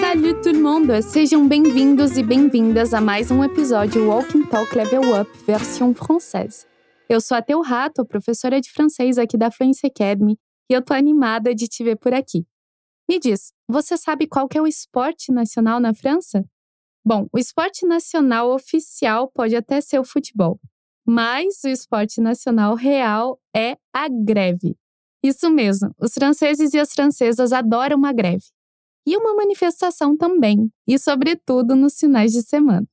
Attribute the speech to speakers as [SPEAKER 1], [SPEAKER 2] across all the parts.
[SPEAKER 1] Salut tout le monde, sejam bem-vindos e bem-vindas a mais um episódio Walking Talk Level Up, versão française. Eu sou a Teu Rato, professora de francês aqui da Fluency Academy, e eu tô animada de te ver por aqui. Me diz, você sabe qual que é o esporte nacional na França? Bom, o esporte nacional oficial pode até ser o futebol, mas o esporte nacional real é a greve. Isso mesmo, os franceses e as francesas adoram uma greve. E uma manifestação também, e sobretudo nos finais de semana.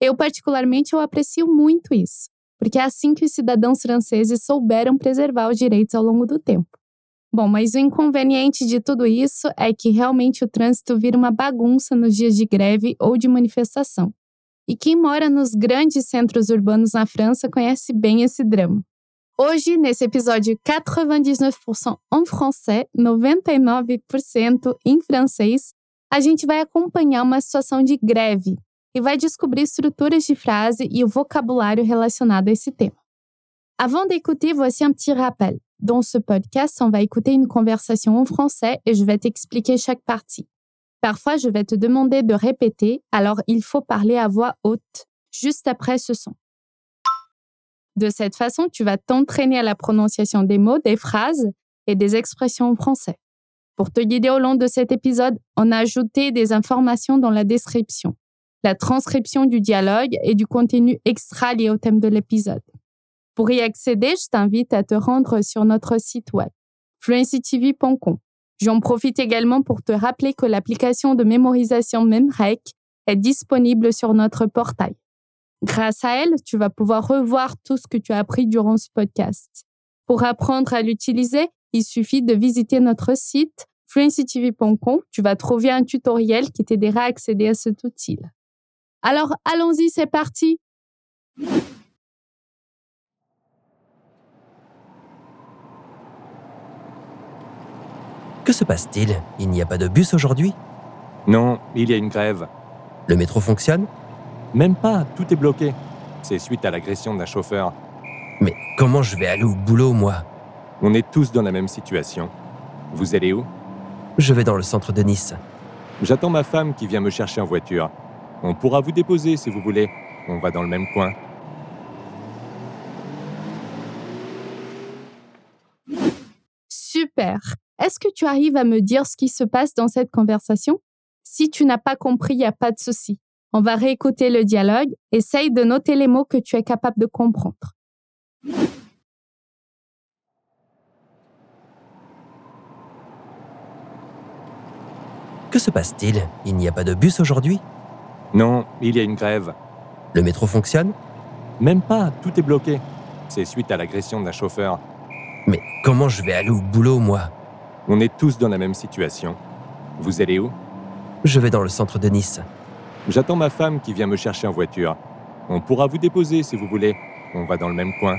[SPEAKER 1] Eu particularmente eu aprecio muito isso, porque é assim que os cidadãos franceses souberam preservar os direitos ao longo do tempo. Bom, mas o inconveniente de tudo isso é que realmente o trânsito vira uma bagunça nos dias de greve ou de manifestação. E quem mora nos grandes centros urbanos na França conhece bem esse drama. Hoje, nesse episódio 99% em francês, 99% em francês, a gente vai acompanhar uma situação de greve e vai descobrir estruturas de frase e o vocabulário relacionado a esse tema. Avant d'écouter, voici un petit rappel. Dans ce podcast, on va écouter une conversation en français et je vais t'expliquer chaque partie. Parfois, je vais te demander de répéter, alors il faut parler à voix haute juste après ce son. De cette façon, tu vas t'entraîner à la prononciation des mots, des phrases et des expressions en français. Pour te guider au long de cet épisode, on a ajouté des informations dans la description, la transcription du dialogue et du contenu extra lié au thème de l'épisode. Pour y accéder, je t'invite à te rendre sur notre site web, fluencytv.com. J'en profite également pour te rappeler que l'application de mémorisation MemRec est disponible sur notre portail. Grâce à elle, tu vas pouvoir revoir tout ce que tu as appris durant ce podcast. Pour apprendre à l'utiliser, il suffit de visiter notre site fluencytv.com. Tu vas trouver un tutoriel qui t'aidera à accéder à cet outil. Alors, allons-y, c'est parti.
[SPEAKER 2] Que se passe-t-il? Il n'y a pas de bus aujourd'hui?
[SPEAKER 3] Non, il y a une grève.
[SPEAKER 2] Le métro fonctionne?
[SPEAKER 3] Même pas, tout est bloqué. C'est suite à l'agression d'un chauffeur.
[SPEAKER 2] Mais comment je vais aller au boulot, moi?
[SPEAKER 3] On est tous dans la même situation. Vous allez où?
[SPEAKER 2] Je vais dans le centre de Nice.
[SPEAKER 3] J'attends ma femme qui vient me chercher en voiture. On pourra vous déposer si vous voulez. On va dans le même coin.
[SPEAKER 1] Super. Est-ce que tu arrives à me dire ce qui se passe dans cette conversation? Si tu n'as pas compris, il n'y a pas de souci. On va réécouter le dialogue. Essaye de noter les mots que tu es capable de comprendre.
[SPEAKER 2] Que se passe-t-il? Il n'y a pas de bus aujourd'hui?
[SPEAKER 3] Non, il y a une grève.
[SPEAKER 2] Le métro fonctionne?
[SPEAKER 3] Même pas, tout est bloqué. C'est suite à l'agression d'un chauffeur.
[SPEAKER 2] Mais comment je vais aller au boulot, moi?
[SPEAKER 3] On est tous dans la même situation. Vous allez où?
[SPEAKER 2] Je vais dans le centre de Nice.
[SPEAKER 3] J'attends ma femme qui vient me chercher en voiture. On pourra vous déposer si vous voulez. On va dans le même coin.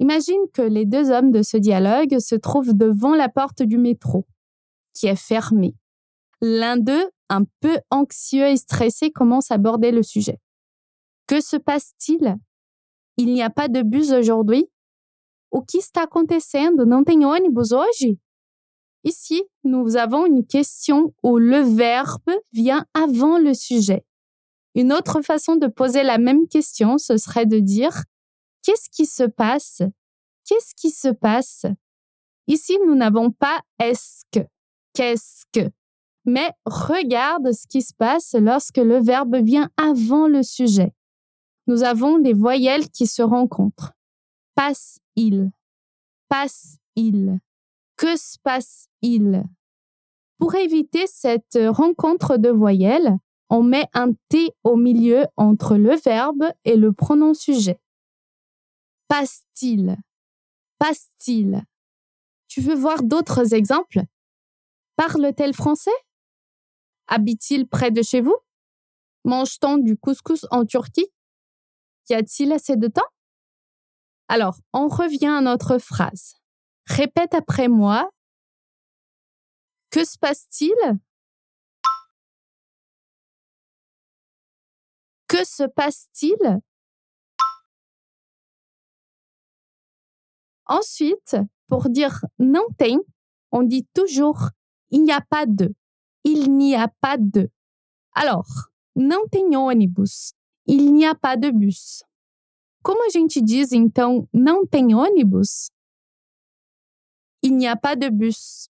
[SPEAKER 1] Imagine que les deux hommes de ce dialogue se trouvent devant la porte du métro, qui est fermée. L'un d'eux, un peu anxieux et stressé, commence à aborder le sujet. Que se passe-t-il? Il n'y a pas de bus aujourd'hui? O que está acontecendo? Não tem ônibus hoje? Ici, nous avons une question où le verbe vient avant le sujet. Une autre façon de poser la même question, ce serait de dire Qu'est-ce qui se passe? Qu'est-ce qui se passe? Ici, nous n'avons pas est-ce que, qu'est-ce que. Mais regarde ce qui se passe lorsque le verbe vient avant le sujet. Nous avons des voyelles qui se rencontrent. Passe-il Passe-il Que se passe-il Pour éviter cette rencontre de voyelles, on met un T au milieu entre le verbe et le pronom sujet. Passe-t-il? Passe-t-il? Tu veux voir d'autres exemples? Parle-t-elle français? Habite-t-il près de chez vous? Mange-t-on du couscous en Turquie? Y a-t-il assez de temps? Alors, on revient à notre phrase. Répète après moi. Que se passe-t-il? Que se passe-t-il? Ensuite, pour dire não tem, on dit toujours il n'y a pas de. Il n'y a pas de. Alors, não tem ônibus. Il n'y a pas de bus. Como a gente diz então não tem ônibus? Il n'y a pas de bus.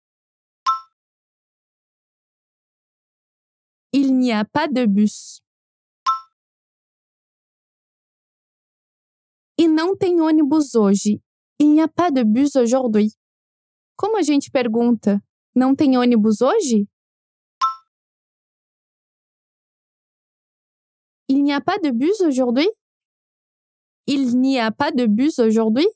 [SPEAKER 1] Il n'y a pas de bus. Il n'y a pas de bus aujourd'hui. Como a gente pergunta? Não tem? Il n'y a pas de bus aujourd'hui? Il n'y a pas de bus aujourd'hui?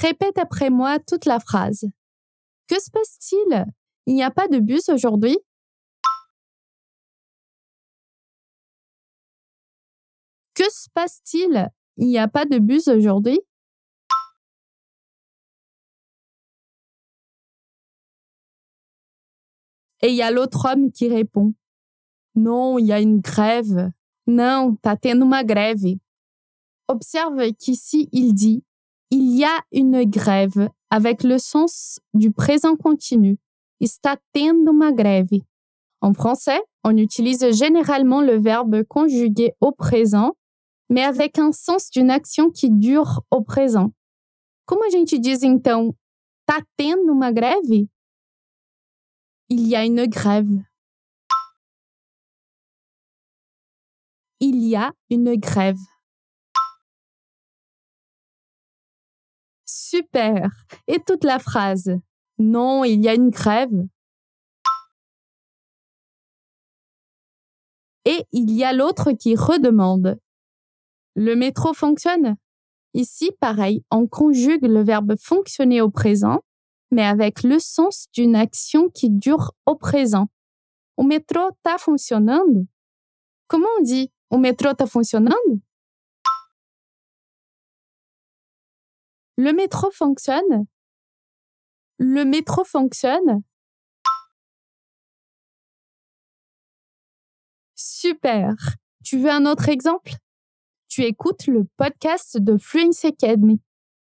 [SPEAKER 1] Répète après moi toute la phrase. Que se passe-t-il? Il n'y a pas de bus aujourd'hui? Que se passe-t-il? Il n'y a pas de bus aujourd'hui? Et il y a l'autre homme qui répond. Non, il y a une grève. Non, tá tendo uma grève. Observe qu'ici il dit il y a une grève avec le sens du présent continu. Está tendo uma grève. En français, on utilise généralement le verbe conjugué au présent, mais avec un sens d'une action qui dure au présent. Como a gente diz então, tá tendo uma grève? Il y a une grève. Il y a une grève. Super. Et toute la phrase. Non, il y a une grève. Et il y a l'autre qui redemande. Le métro fonctionne? Ici, pareil, on conjugue le verbe fonctionner au présent, mais avec le sens d'une action qui dure au présent. O metrô tá funcionando? Comment on dit o metrô tá funcionando? Le métro fonctionne? Le métro fonctionne? Super. Tu veux un autre exemple? Tu écoutes le podcast de Fluency Academy,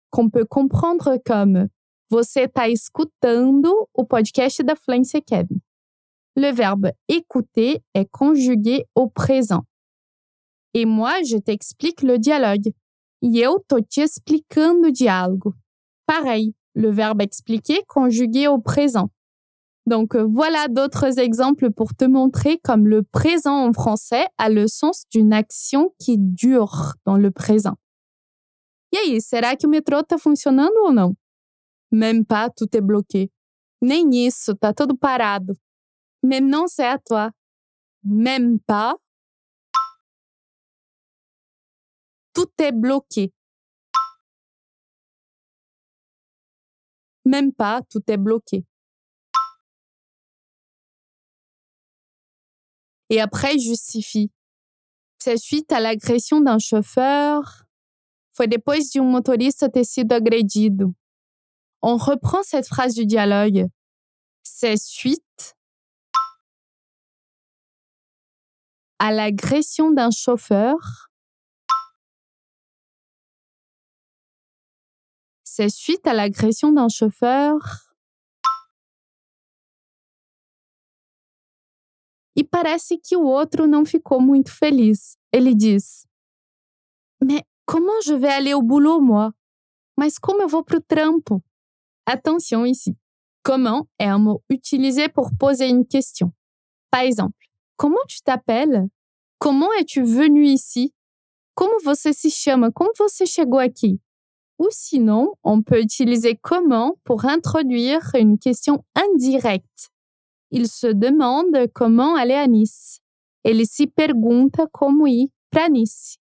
[SPEAKER 1] qu'on peut comprendre comme Você está escutando o podcast da Fluency Academy. Le verbe écouter est conjugué au présent. Et moi, je t'explique le dialogue. E eu tô te explicando o diálogo. Pareil, le verbe expliquer conjugué au présent. Donc voilà d'autres exemples pour te montrer comme le présent en français a le sens d'une action qui dure dans le présent. E aí, será que o metrô tá funcionando ou não? Même pas, tout est bloqué. Nem isso, tá tudo parado. Même non, c'est à toi. Même pas. Tout est bloqué. Même pas, tout est bloqué. Et après, justifie. C'est suite à l'agression d'un chauffeur. Foi depois de um motorista ter sido agredido. On reprend cette phrase du dialogue. C'est suite à l'agression d'un chauffeur. C'est suite à l'agression d'un chauffeur. E parece que o outro não ficou muito feliz. Ele diz: Mais comment je vais aller au boulot, moi? Mas como eu vou pro trampo? Attention ici. Comment est un mot utilisé pour poser une question? Par exemple, comment tu t'appelles? Comment es-tu venu ici? Como você se chama? Como você chegou aqui? Ou sinon, on peut utiliser comment pour introduire une question indirecte. Il se demande comment aller à Nice. Ele se pergunta como ir para Nice.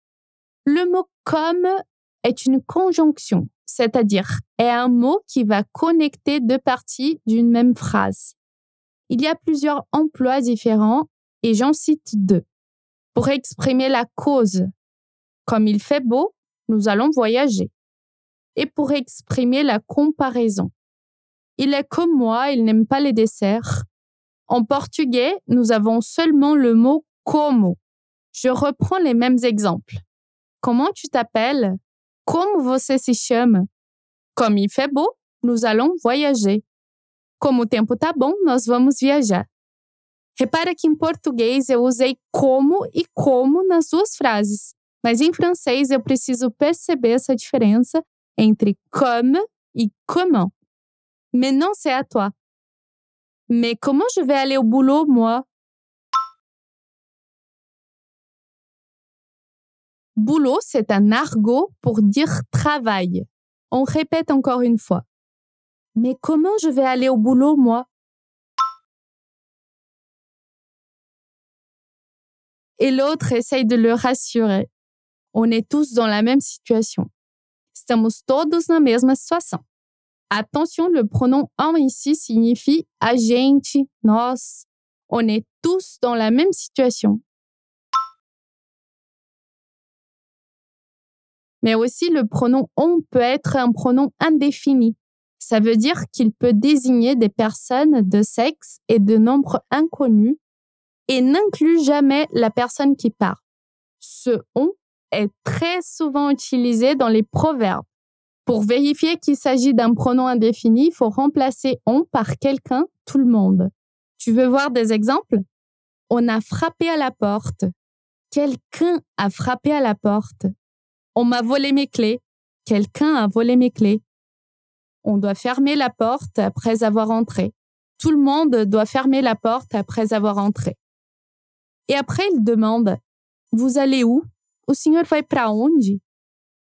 [SPEAKER 1] Le mot comme est une conjonction c'est-à-dire est un mot qui va connecter deux parties d'une même phrase. Il y a plusieurs emplois différents et j'en cite deux. Pour exprimer la cause, comme il fait beau, nous allons voyager. Et pour exprimer la comparaison. Il est comme moi, il n'aime pas les desserts. En portugais, nous avons seulement le mot como. Je reprends les mêmes exemples. Comment tu t'appelles? Como você se chama? Comme il fait beau, nous allons voyager. Como o tempo tá bom, nós vamos viajar. Repara que em português eu usei como e como nas duas frases, mas em francês eu preciso perceber essa diferença entre comme et comment. Maintenant, c'est à toi. Mais comment je vais aller au boulot, moi? Boulot, c'est un argot pour dire travail. On répète encore une fois. Mais comment je vais aller au boulot, moi? Et l'autre essaye de le rassurer. On est tous dans la même situation. Estamos todos na mesma situação. Attention, le pronom en ici signifie a gente, nós. On est tous dans la même situation. Mais aussi, le pronom on peut être un pronom indéfini. Ça veut dire qu'il peut désigner des personnes de sexe et de nombre inconnu et n'inclut jamais la personne qui parle. Ce on est très souvent utilisé dans les proverbes. Pour vérifier qu'il s'agit d'un pronom indéfini, il faut remplacer on par quelqu'un, tout le monde. Tu veux voir des exemples? On a frappé à la porte. Quelqu'un a frappé à la porte. On m'a volé mes clés. Quelqu'un a volé mes clés. On doit fermer la porte après avoir entré. Tout le monde doit fermer la porte après avoir entré. Et après, il demande Vous allez où? O senhor vai para onde?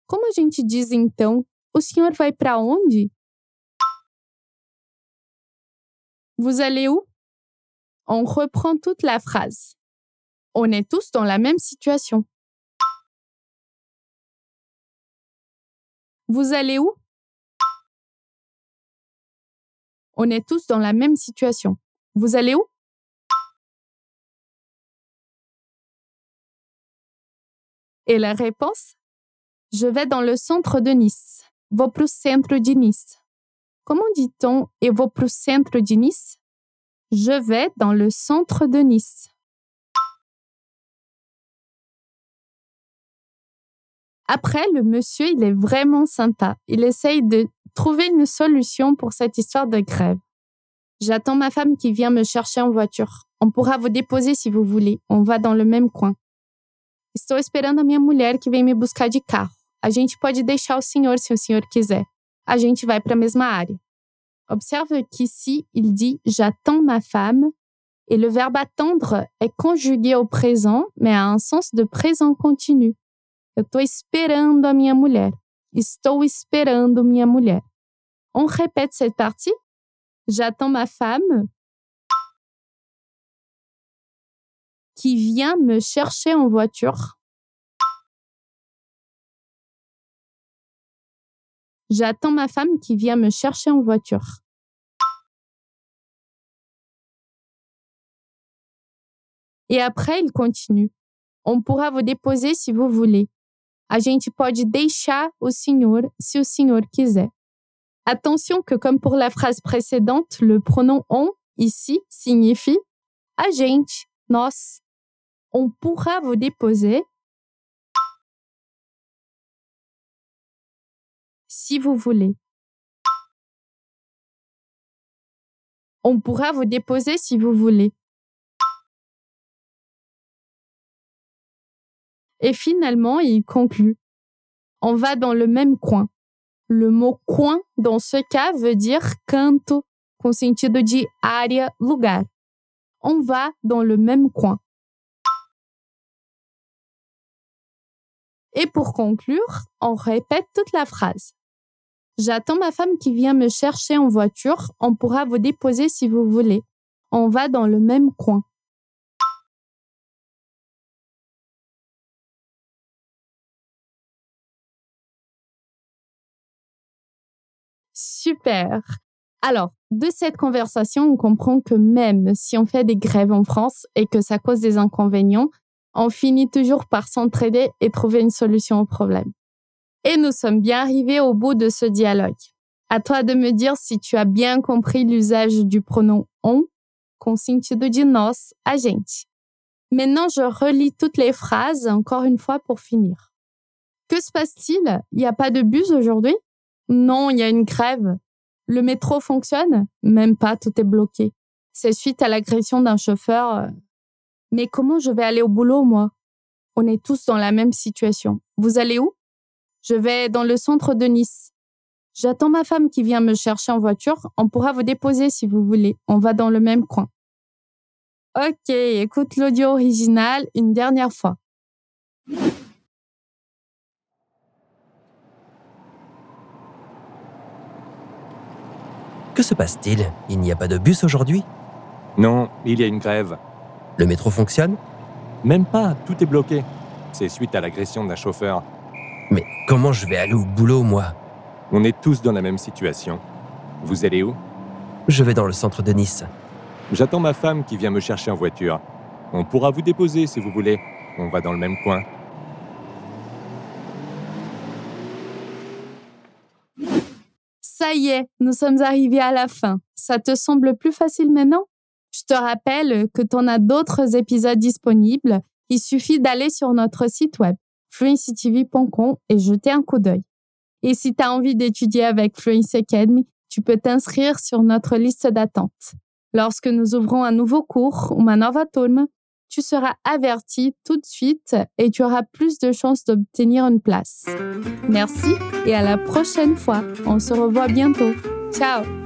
[SPEAKER 1] Como a gente diz então? O senhor vai para onde? Vous allez où? On reprend toute la phrase. On est tous dans la même situation. Vous allez où? On est tous dans la même situation. Vous allez où? Et la réponse? Je vais dans le centre de Nice. Vou pro centro de Nice. Comment dit-on eu vou pro centro de Nice? Je vais dans le centre de Nice. Après, le monsieur, il est vraiment sympa. Il essaye de trouver une solution pour cette histoire de grève. J'attends ma femme qui vient me chercher en voiture. On pourra vous déposer si vous voulez. On va dans le même coin. Estou esperando a minha mulher que vem me buscar de carro. A gente pode deixar o senhor se o senhor quiser. A gente vai para a mesma área. Observe qu'ici, il dit j'attends ma femme et le verbe attendre est conjugué au présent, mais a un sens de présent continu. Eu estou esperando a minha mulher. Estou esperando minha mulher. On répète cette partie. J'attends ma femme qui vient me chercher en voiture. J'attends ma femme qui vient me chercher en voiture. Et après, il continue. On pourra vous déposer si vous voulez. A gente pode deixar o senhor se o senhor quiser. Attention que comme pour la phrase précédente, le pronom on ici signifie a gente, nós. On pourra vous déposer si vous voulez. On pourra vous déposer si vous voulez. Et finalement, il conclut. On va dans le même coin. Le mot coin, dans ce cas, veut dire canto, com sentido de área, lugar. On va dans le même coin. Et pour conclure, on répète toute la phrase. J'attends ma femme qui vient me chercher en voiture. On pourra vous déposer si vous voulez. On va dans le même coin. Super. Alors, de cette conversation, on comprend que même si on fait des grèves en France et que ça cause des inconvénients, on finit toujours par s'entraider et trouver une solution au problème. Et nous sommes bien arrivés au bout de ce dialogue. À toi de me dire si tu as bien compris l'usage du pronom on, com de nós, a gente. Maintenant, je relis toutes les phrases encore une fois pour finir. Que se passe-t-il? Il n'y a pas de bus aujourd'hui? Non, il y a une grève. Le métro fonctionne? Même pas, tout est bloqué. C'est suite à l'agression d'un chauffeur. Mais comment je vais aller au boulot, moi? On est tous dans la même situation. Vous allez où? Je vais dans le centre de Nice. J'attends ma femme qui vient me chercher en voiture. On pourra vous déposer si vous voulez. On va dans le même coin. Ok, écoute l'audio original une dernière fois.
[SPEAKER 2] Que se passe-t-il? Il n'y a pas de bus aujourd'hui?
[SPEAKER 3] Non, il y a une grève.
[SPEAKER 2] Le métro fonctionne
[SPEAKER 3] Même pas, tout est bloqué. C'est suite à l'agression d'un chauffeur.
[SPEAKER 2] Mais comment je vais aller au boulot, moi?
[SPEAKER 3] On est tous dans la même situation. Vous allez où?
[SPEAKER 2] Je vais dans le centre de Nice.
[SPEAKER 3] J'attends ma femme qui vient me chercher en voiture. On pourra vous déposer si vous voulez. On va dans le même coin.
[SPEAKER 1] Ça y est, nous sommes arrivés à la fin. Ça te semble plus facile maintenant? Je te rappelle que tu en as d'autres épisodes disponibles. Il suffit d'aller sur notre site web fluencytv.com et jeter un coup d'œil. Et si tu as envie d'étudier avec Fluency Academy, tu peux t'inscrire sur notre liste d'attente. Lorsque nous ouvrons un nouveau cours ou un nova turma, tu seras averti tout de suite et tu auras plus de chances d'obtenir une place. Merci et à la prochaine fois. On se revoit bientôt. Ciao